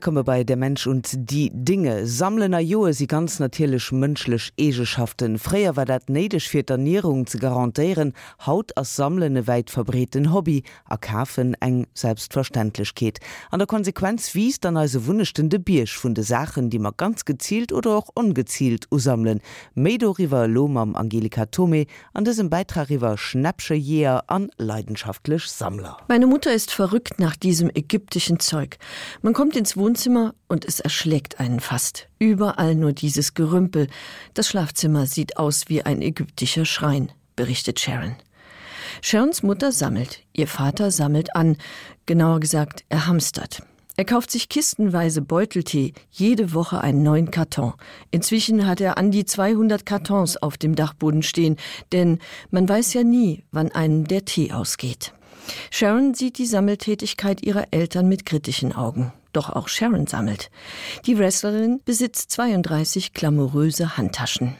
komme bei der Mensch und die Dinge. Sammeln a Joe sie ganz natürlich münschlich Egeschaften. Freier war dat nedisch fir Ernährung zu garantieren. Haut as sammelne weit verbreten Hobby a kafen eng selbstverständlich geht an der Konsequenz wies dann also wunnechtende Biersch vun de Sachen die man ganz gezielt oder auch ungezielt usammeln. Medo River Lomam Angelika Tome. An diesem Beitrag River schnäpsche jeer an leidenschaftlich Sammler. Meine Mutter ist verrückt nach diesem ägyptischen Zeug. Man kommt ins ins Wohnzimmer und es erschlägt einen fast. Überall nur dieses Gerümpel. Das Schlafzimmer sieht aus wie ein ägyptischer Schrein, berichtet Sharon. Sharons Mutter sammelt, ihr Vater sammelt an, genauer gesagt, er hamstert. Er kauft sich kistenweise Beuteltee, jede Woche einen neuen Karton. Inzwischen hat er an die 200 Kartons auf dem Dachboden stehen, denn man weiß ja nie, wann einen der Tee ausgeht. Sharon sieht die Sammeltätigkeit ihrer Eltern mit kritischen Augen doch auch Sharon sammelt. Die Wrestlerin besitzt 32 glamouröse Handtaschen.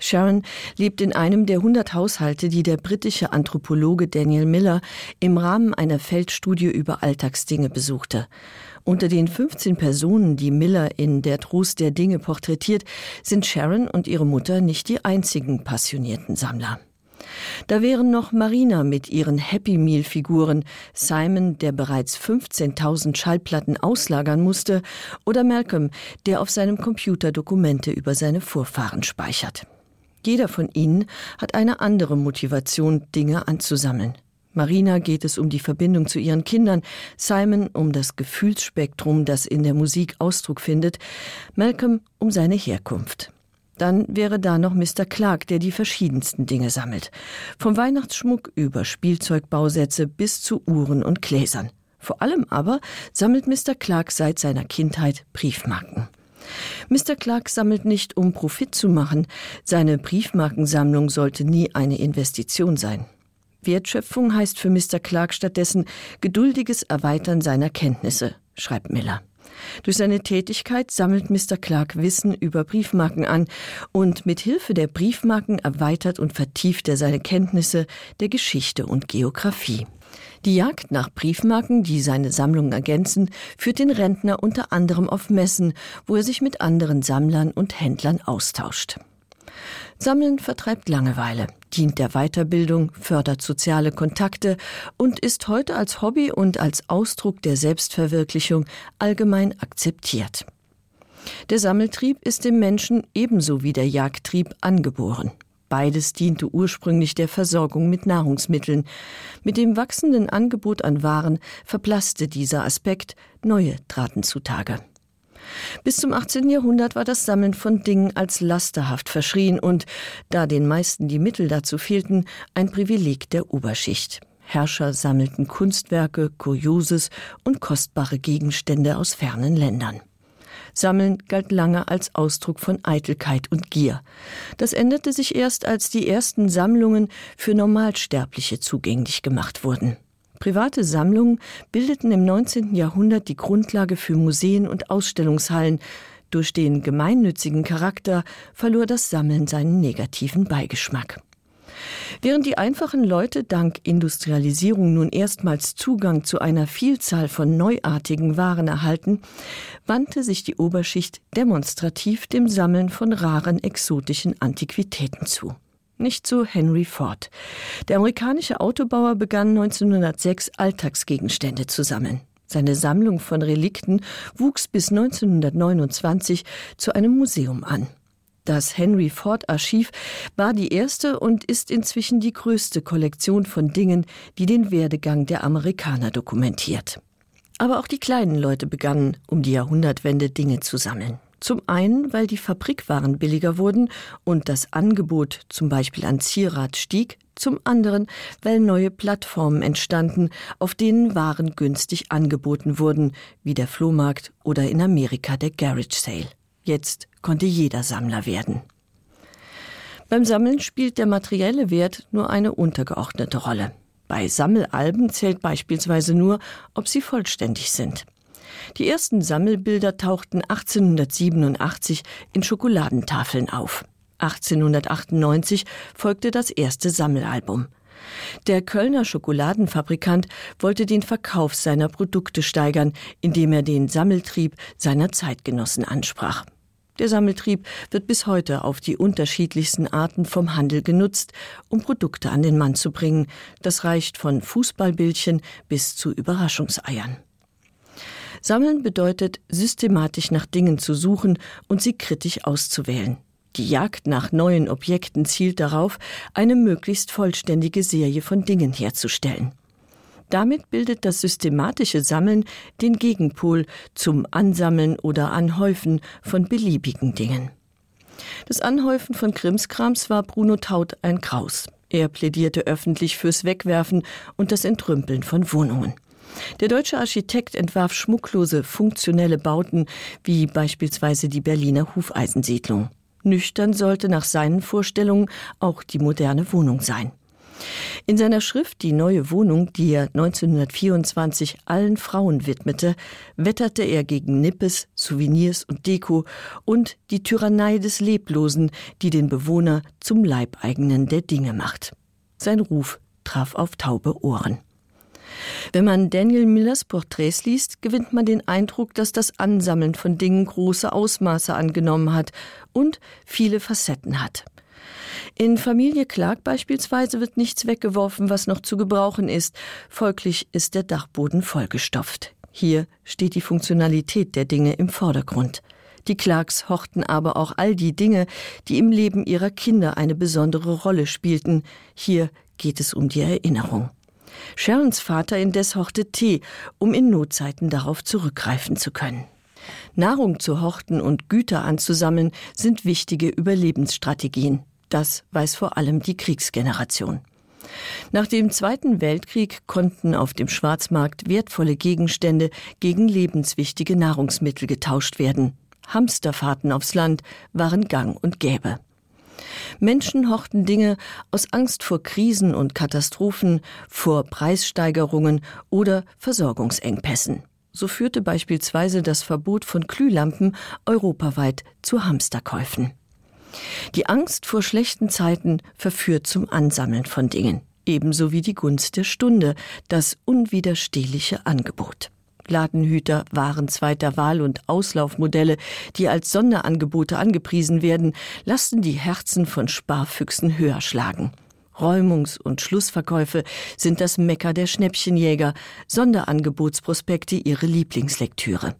Sharon lebt in einem der 100 Haushalte, die der britische Anthropologe Daniel Miller im Rahmen einer Feldstudie über Alltagsdinge besuchte. Unter den 15 Personen, die Miller in der Trost der Dinge porträtiert, sind Sharon und ihre Mutter nicht die einzigen passionierten Sammler. Da wären noch Marina mit ihren Happy Meal Figuren, Simon, der bereits 15.000 Schallplatten auslagern musste, oder Malcolm, der auf seinem Computer Dokumente über seine Vorfahren speichert. Jeder von ihnen hat eine andere Motivation, Dinge anzusammeln. Marina geht es um die Verbindung zu ihren Kindern, Simon um das Gefühlsspektrum, das in der Musik Ausdruck findet, Malcolm um seine Herkunft. Dann wäre da noch Mr. Clark, der die verschiedensten Dinge sammelt. Vom Weihnachtsschmuck über Spielzeugbausätze bis zu Uhren und Gläsern. Vor allem aber sammelt Mr. Clark seit seiner Kindheit Briefmarken. Mr. Clark sammelt nicht, um Profit zu machen. Seine Briefmarkensammlung sollte nie eine Investition sein. Wertschöpfung heißt für Mr. Clark stattdessen geduldiges Erweitern seiner Kenntnisse, schreibt Miller. Durch seine Tätigkeit sammelt Mr. Clark Wissen über Briefmarken an und mit Hilfe der Briefmarken erweitert und vertieft er seine Kenntnisse der Geschichte und Geographie. Die Jagd nach Briefmarken, die seine Sammlung ergänzen, führt den Rentner unter anderem auf Messen, wo er sich mit anderen Sammlern und Händlern austauscht. Sammeln vertreibt Langeweile, dient der Weiterbildung, fördert soziale Kontakte und ist heute als Hobby und als Ausdruck der Selbstverwirklichung allgemein akzeptiert. Der Sammeltrieb ist dem Menschen ebenso wie der Jagdtrieb angeboren. Beides diente ursprünglich der Versorgung mit Nahrungsmitteln. Mit dem wachsenden Angebot an Waren verblasste dieser Aspekt, neue traten zutage. Bis zum 18. Jahrhundert war das Sammeln von Dingen als lasterhaft verschrien und, da den meisten die Mittel dazu fehlten, ein Privileg der Oberschicht. Herrscher sammelten Kunstwerke, Kurioses und kostbare Gegenstände aus fernen Ländern. Sammeln galt lange als Ausdruck von Eitelkeit und Gier. Das änderte sich erst, als die ersten Sammlungen für Normalsterbliche zugänglich gemacht wurden. Private Sammlungen bildeten im 19. Jahrhundert die Grundlage für Museen und Ausstellungshallen. Durch den gemeinnützigen Charakter verlor das Sammeln seinen negativen Beigeschmack. Während die einfachen Leute dank Industrialisierung nun erstmals Zugang zu einer Vielzahl von neuartigen Waren erhalten, wandte sich die Oberschicht demonstrativ dem Sammeln von raren exotischen Antiquitäten zu nicht so Henry Ford. Der amerikanische Autobauer begann 1906 Alltagsgegenstände zu sammeln. Seine Sammlung von Relikten wuchs bis 1929 zu einem Museum an. Das Henry Ford Archiv war die erste und ist inzwischen die größte Kollektion von Dingen, die den Werdegang der Amerikaner dokumentiert. Aber auch die kleinen Leute begannen, um die Jahrhundertwende Dinge zu sammeln. Zum einen, weil die Fabrikwaren billiger wurden und das Angebot zum Beispiel an Zierat stieg, zum anderen, weil neue Plattformen entstanden, auf denen Waren günstig angeboten wurden, wie der Flohmarkt oder in Amerika der Garage Sale. Jetzt konnte jeder Sammler werden. Beim Sammeln spielt der materielle Wert nur eine untergeordnete Rolle. Bei Sammelalben zählt beispielsweise nur, ob sie vollständig sind. Die ersten Sammelbilder tauchten 1887 in Schokoladentafeln auf. 1898 folgte das erste Sammelalbum. Der Kölner Schokoladenfabrikant wollte den Verkauf seiner Produkte steigern, indem er den Sammeltrieb seiner Zeitgenossen ansprach. Der Sammeltrieb wird bis heute auf die unterschiedlichsten Arten vom Handel genutzt, um Produkte an den Mann zu bringen. Das reicht von Fußballbildchen bis zu Überraschungseiern. Sammeln bedeutet, systematisch nach Dingen zu suchen und sie kritisch auszuwählen. Die Jagd nach neuen Objekten zielt darauf, eine möglichst vollständige Serie von Dingen herzustellen. Damit bildet das systematische Sammeln den Gegenpol zum Ansammeln oder Anhäufen von beliebigen Dingen. Das Anhäufen von Krimskrams war Bruno Taut ein Kraus. Er plädierte öffentlich fürs Wegwerfen und das Entrümpeln von Wohnungen. Der deutsche Architekt entwarf schmucklose, funktionelle Bauten wie beispielsweise die Berliner Hufeisensiedlung. Nüchtern sollte nach seinen Vorstellungen auch die moderne Wohnung sein. In seiner Schrift Die neue Wohnung, die er 1924 allen Frauen widmete, wetterte er gegen Nippes, Souvenirs und Deko und die Tyrannei des Leblosen, die den Bewohner zum Leibeigenen der Dinge macht. Sein Ruf traf auf taube Ohren. Wenn man Daniel Millers Porträts liest, gewinnt man den Eindruck, dass das Ansammeln von Dingen große Ausmaße angenommen hat und viele Facetten hat. In Familie Clark beispielsweise wird nichts weggeworfen, was noch zu gebrauchen ist. Folglich ist der Dachboden vollgestopft. Hier steht die Funktionalität der Dinge im Vordergrund. Die Clarks horchten aber auch all die Dinge, die im Leben ihrer Kinder eine besondere Rolle spielten. Hier geht es um die Erinnerung. Sherons Vater indes horchte Tee, um in Notzeiten darauf zurückgreifen zu können. Nahrung zu horten und Güter anzusammeln sind wichtige Überlebensstrategien. Das weiß vor allem die Kriegsgeneration. Nach dem Zweiten Weltkrieg konnten auf dem Schwarzmarkt wertvolle Gegenstände gegen lebenswichtige Nahrungsmittel getauscht werden. Hamsterfahrten aufs Land waren gang und gäbe. Menschen hochten Dinge aus Angst vor Krisen und Katastrophen, vor Preissteigerungen oder Versorgungsengpässen. So führte beispielsweise das Verbot von Glühlampen europaweit zu Hamsterkäufen. Die Angst vor schlechten Zeiten verführt zum Ansammeln von Dingen, ebenso wie die Gunst der Stunde, das unwiderstehliche Angebot. Ladenhüter waren zweiter Wahl und Auslaufmodelle, die als Sonderangebote angepriesen werden, lassen die Herzen von Sparfüchsen höher schlagen. Räumungs- und Schlussverkäufe sind das Mecker der Schnäppchenjäger, Sonderangebotsprospekte ihre Lieblingslektüre.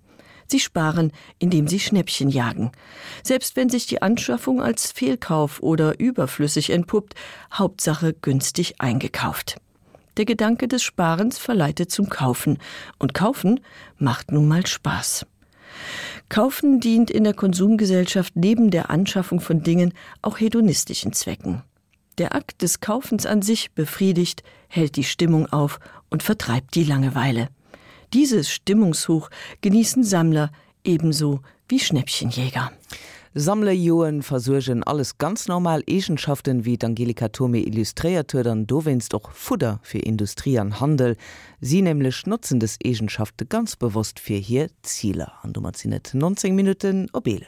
Sie sparen, indem sie Schnäppchen jagen. Selbst wenn sich die Anschaffung als Fehlkauf oder überflüssig entpuppt, Hauptsache günstig eingekauft. Der Gedanke des Sparens verleitet zum Kaufen, und Kaufen macht nun mal Spaß. Kaufen dient in der Konsumgesellschaft neben der Anschaffung von Dingen auch hedonistischen Zwecken. Der Akt des Kaufens an sich befriedigt, hält die Stimmung auf und vertreibt die Langeweile. Dieses Stimmungshoch genießen Sammler ebenso wie Schnäppchenjäger. Sammle Joen versurgen alles ganz normal Egenschaften wie Angelika Tome illustriert dann du wennst doch Futter für Industrie an Handel. Sie nämlich nutzen des Egenschafte ganz bewusst für hier Ziele an net 19 Minuten Obele.